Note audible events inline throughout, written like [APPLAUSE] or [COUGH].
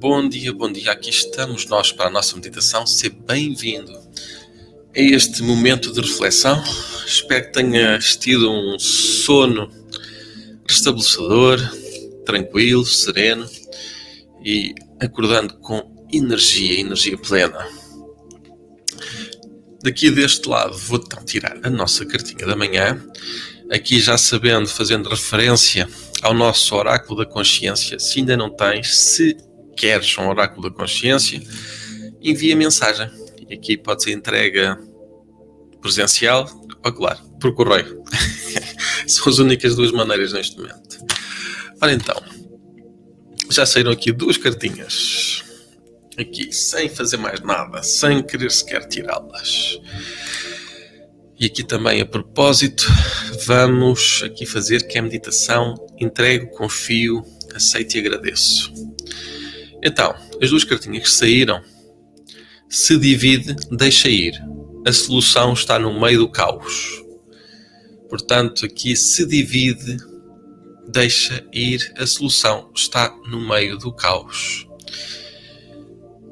bom dia, bom dia. Aqui estamos nós para a nossa meditação. Seja bem-vindo a este momento de reflexão. Espero que tenhas tido um sono restabelecedor, tranquilo, sereno e acordando com energia, energia plena. Daqui deste lado vou então tirar a nossa cartinha da manhã. Aqui já sabendo, fazendo referência ao nosso oráculo da consciência. Se ainda não tens, se queres um oráculo da consciência, envia mensagem. E aqui pode ser entrega presencial ou, claro, por correio. [LAUGHS] São as únicas duas maneiras neste momento. Ora então, já saíram aqui duas cartinhas. Aqui, sem fazer mais nada, sem querer sequer tirá-las. E aqui também a propósito, vamos aqui fazer que é a meditação entrego, confio, aceito e agradeço. Então, as duas cartinhas que saíram, se divide, deixa ir. A solução está no meio do caos. Portanto, aqui se divide, deixa ir. A solução está no meio do caos.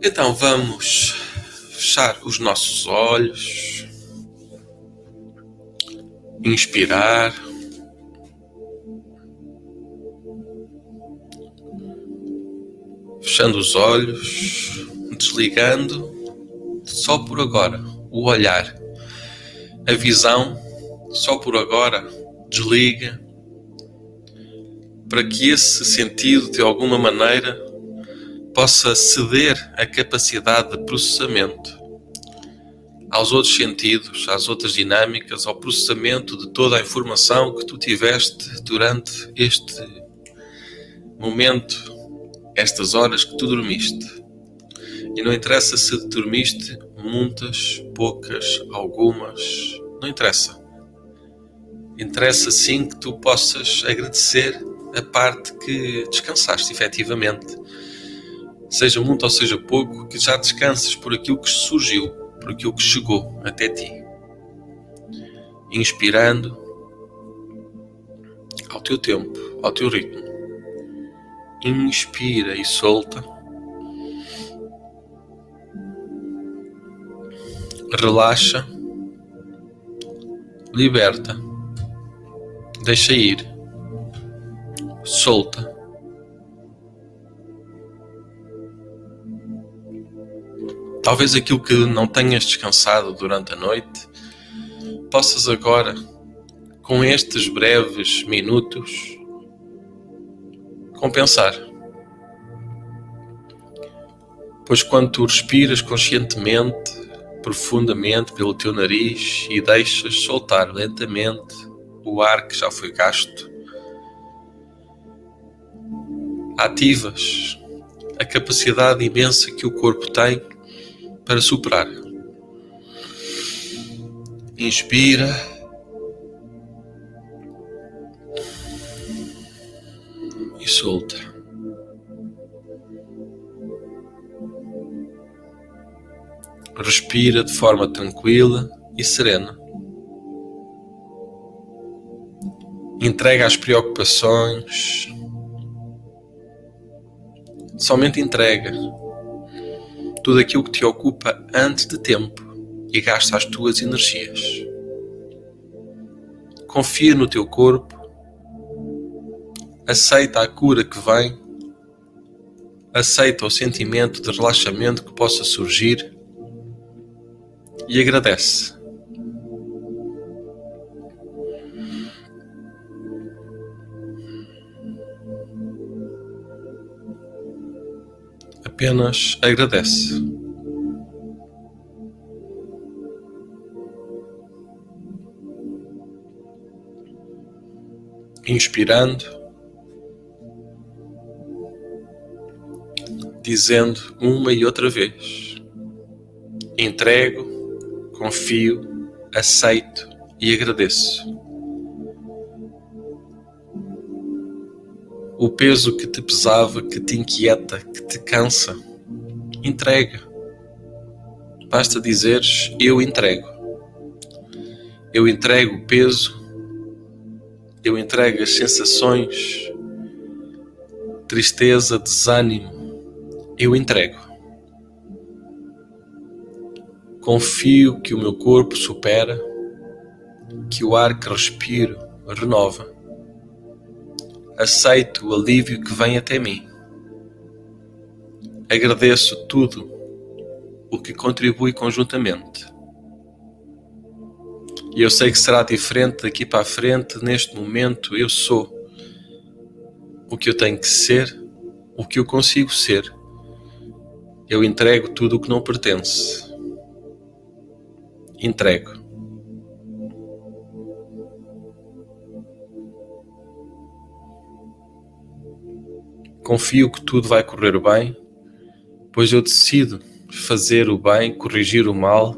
Então vamos fechar os nossos olhos inspirar. Fechando os olhos, desligando só por agora o olhar, a visão, só por agora desliga, para que esse sentido de alguma maneira possa ceder a capacidade de processamento aos outros sentidos, às outras dinâmicas, ao processamento de toda a informação que tu tiveste durante este momento, estas horas que tu dormiste. E não interessa se dormiste muitas, poucas, algumas, não interessa. Interessa sim que tu possas agradecer a parte que descansaste efetivamente. Seja muito ou seja pouco, que já descansas por aquilo que surgiu por aquilo que chegou até ti. Inspirando ao teu tempo, ao teu ritmo. Inspira e solta. Relaxa. Liberta. Deixa ir. Solta Talvez aquilo que não tenhas descansado durante a noite, possas agora, com estes breves minutos, compensar. Pois quando tu respiras conscientemente, profundamente pelo teu nariz e deixas soltar lentamente o ar que já foi gasto, ativas a capacidade imensa que o corpo tem para superar. Inspira. Solta. Respira de forma tranquila e serena. Entrega as preocupações. Somente entrega tudo aquilo que te ocupa antes de tempo e gasta as tuas energias. Confia no teu corpo, aceita a cura que vem, aceita o sentimento de relaxamento que possa surgir e agradece. apenas agradece. Inspirando, dizendo uma e outra vez: entrego, confio, aceito e agradeço. o peso que te pesava, que te inquieta, que te cansa. Entrega. Basta dizeres: Eu entrego. Eu entrego o peso, eu entrego as sensações, tristeza, desânimo, eu entrego. Confio que o meu corpo supera, que o ar que respiro renova. Aceito o alívio que vem até mim. Agradeço tudo o que contribui conjuntamente. E eu sei que será diferente daqui para a frente, neste momento eu sou o que eu tenho que ser, o que eu consigo ser. Eu entrego tudo o que não pertence. Entrego. Confio que tudo vai correr bem, pois eu decido fazer o bem, corrigir o mal,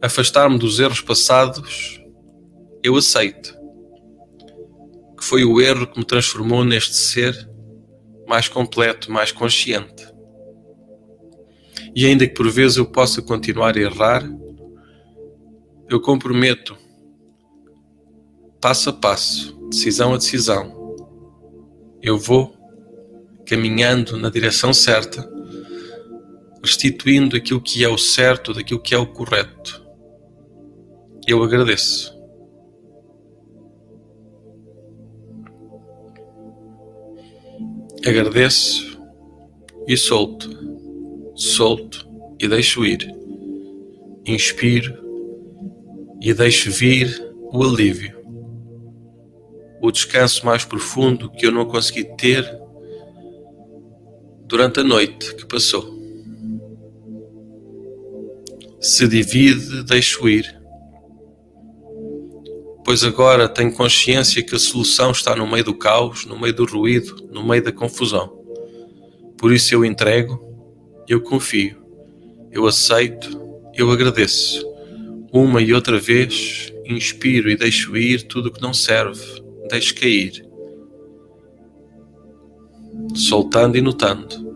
afastar-me dos erros passados. Eu aceito que foi o erro que me transformou neste ser mais completo, mais consciente. E ainda que por vezes eu possa continuar a errar, eu comprometo, passo a passo, decisão a decisão, eu vou caminhando na direção certa, restituindo aquilo que é o certo daquilo que é o correto. Eu agradeço. Agradeço e solto, solto e deixo ir. Inspiro e deixo vir o alívio, o descanso mais profundo que eu não consegui ter durante a noite que passou. Se divide, deixo ir. Pois agora tenho consciência que a solução está no meio do caos, no meio do ruído, no meio da confusão. Por isso eu entrego, eu confio, eu aceito, eu agradeço. Uma e outra vez, inspiro e deixo ir tudo o que não serve, deixo cair soltando e notando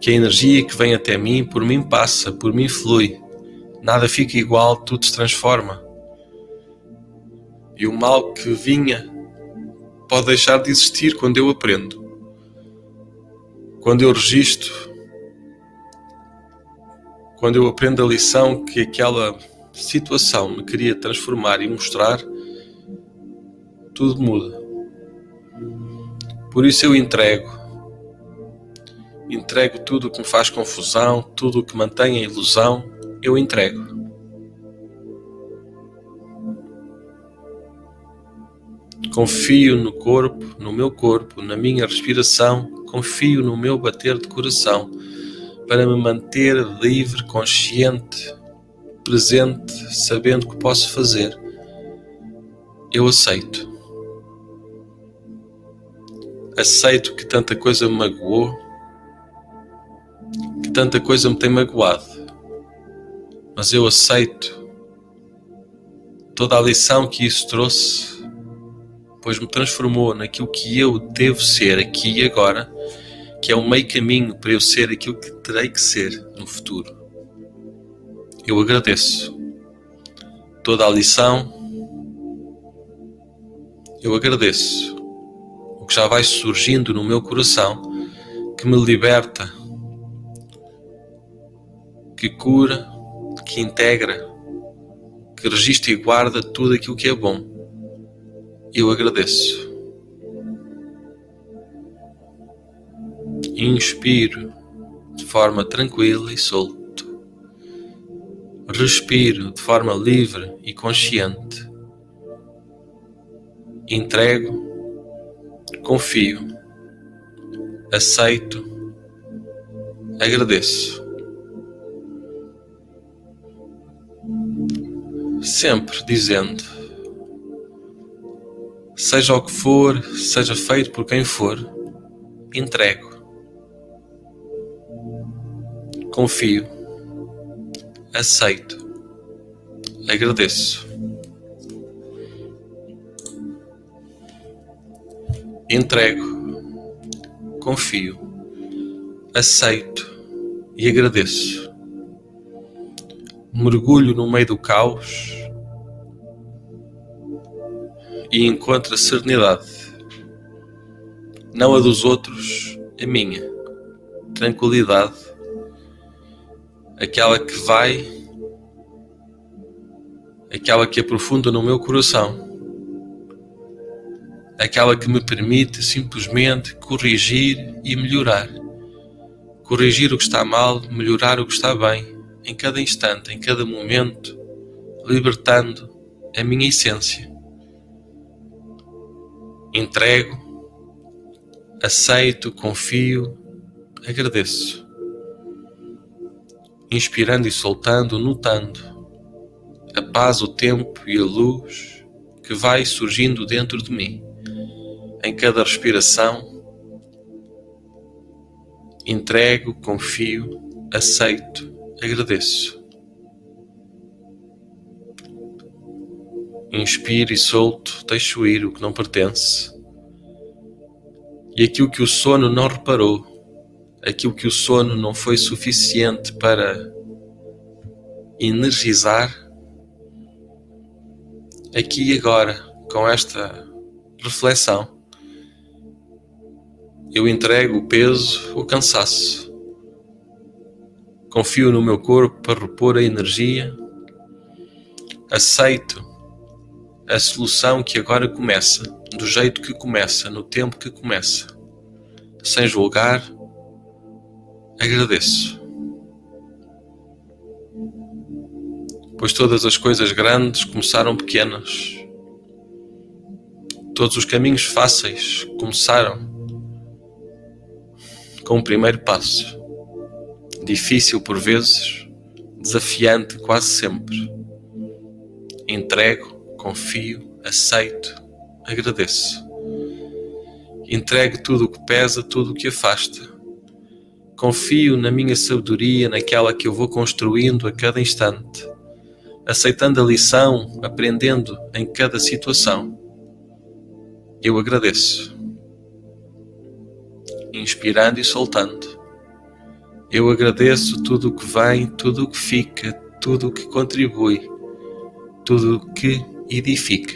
que a energia que vem até mim por mim passa, por mim flui. Nada fica igual, tudo se transforma. E o mal que vinha pode deixar de existir quando eu aprendo. Quando eu registro, quando eu aprendo a lição que aquela situação me queria transformar e mostrar, tudo muda. Por isso eu entrego. Entrego tudo o que me faz confusão, tudo o que mantém a ilusão, eu entrego. Confio no corpo, no meu corpo, na minha respiração, confio no meu bater de coração para me manter livre, consciente, presente, sabendo que posso fazer. Eu aceito. Aceito que tanta coisa me magoou, que tanta coisa me tem magoado, mas eu aceito toda a lição que isso trouxe, pois me transformou naquilo que eu devo ser aqui e agora, que é um meio caminho para eu ser aquilo que terei que ser no futuro. Eu agradeço toda a lição, eu agradeço o que já vai surgindo no meu coração, que me liberta, que cura, que integra, que registra e guarda tudo aquilo que é bom. Eu agradeço. Inspiro de forma tranquila e solto. Respiro de forma livre e consciente. Entrego confio, aceito, agradeço. Sempre dizendo: seja o que for, seja feito por quem for, entrego, confio, aceito, agradeço. entrego, confio, aceito. E agradeço. Mergulho no meio do caos e encontro a serenidade, não a dos outros, a minha, tranquilidade, aquela que vai, aquela que aprofunda no meu coração, aquela que me permite simplesmente corrigir e melhorar. Corrigir o que está mal, melhorar o que está bem, em cada instante, em cada momento, libertando a minha essência. Entrego, aceito, confio, agradeço. Inspirando e soltando, notando a paz, o tempo e a luz que vai surgindo dentro de mim. Em cada respiração, entrego, confio, aceito, agradeço. Inspiro e solto, deixo ir o que não pertence. E aquilo que o sono não reparou, aquilo que o sono não foi suficiente para energizar, aqui e agora, com esta reflexão, eu entrego o peso, o cansaço. Confio no meu corpo para repor a energia. Aceito a solução que agora começa, do jeito que começa, no tempo que começa. Sem julgar, agradeço. Pois todas as coisas grandes começaram pequenas. Todos os caminhos fáceis começaram com o primeiro passo. Difícil por vezes, desafiante quase sempre. Entrego confio, aceito, agradeço. Entregue tudo o que pesa, tudo o que afasta. Confio na minha sabedoria, naquela que eu vou construindo a cada instante, aceitando a lição, aprendendo em cada situação. Eu agradeço. Inspirando e soltando. Eu agradeço tudo o que vem, tudo o que fica, tudo o que contribui, tudo o que edifica.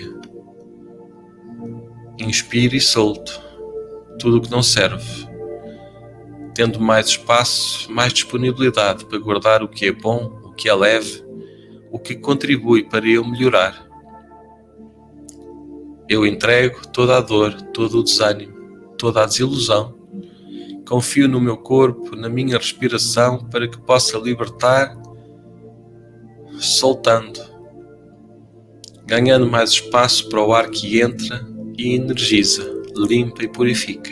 Inspire e solto tudo o que não serve, tendo mais espaço, mais disponibilidade para guardar o que é bom, o que é leve, o que contribui para eu melhorar. Eu entrego toda a dor, todo o desânimo, toda a desilusão. Confio no meu corpo, na minha respiração, para que possa libertar, soltando ganhando mais espaço para o ar que entra e energiza, limpa e purifica.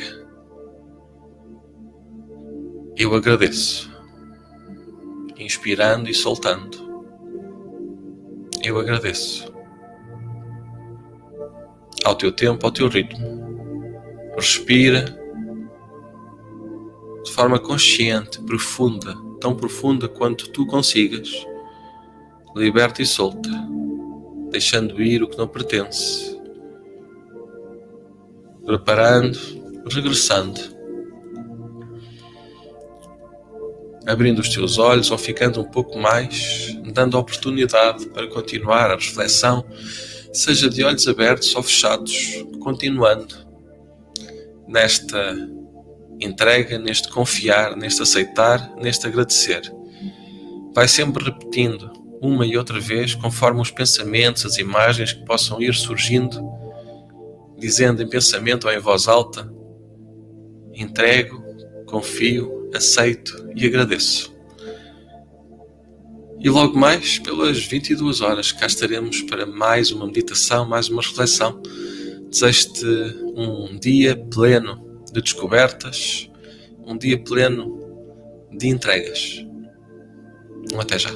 Eu agradeço, inspirando e soltando. Eu agradeço. Ao teu tempo, ao teu ritmo. Respira de forma consciente, profunda, tão profunda quanto tu consigas. Liberta e solta deixando ir o que não pertence, preparando, regressando, abrindo os teus olhos ou ficando um pouco mais, dando oportunidade para continuar a reflexão, seja de olhos abertos ou fechados, continuando nesta entrega, neste confiar, neste aceitar, neste agradecer. Vai sempre repetindo uma e outra vez, conforme os pensamentos, as imagens que possam ir surgindo, dizendo em pensamento ou em voz alta: entrego, confio, aceito e agradeço. E logo mais, pelas 22 horas, cá estaremos para mais uma meditação, mais uma reflexão. Desejo-te um dia pleno de descobertas, um dia pleno de entregas. Até já.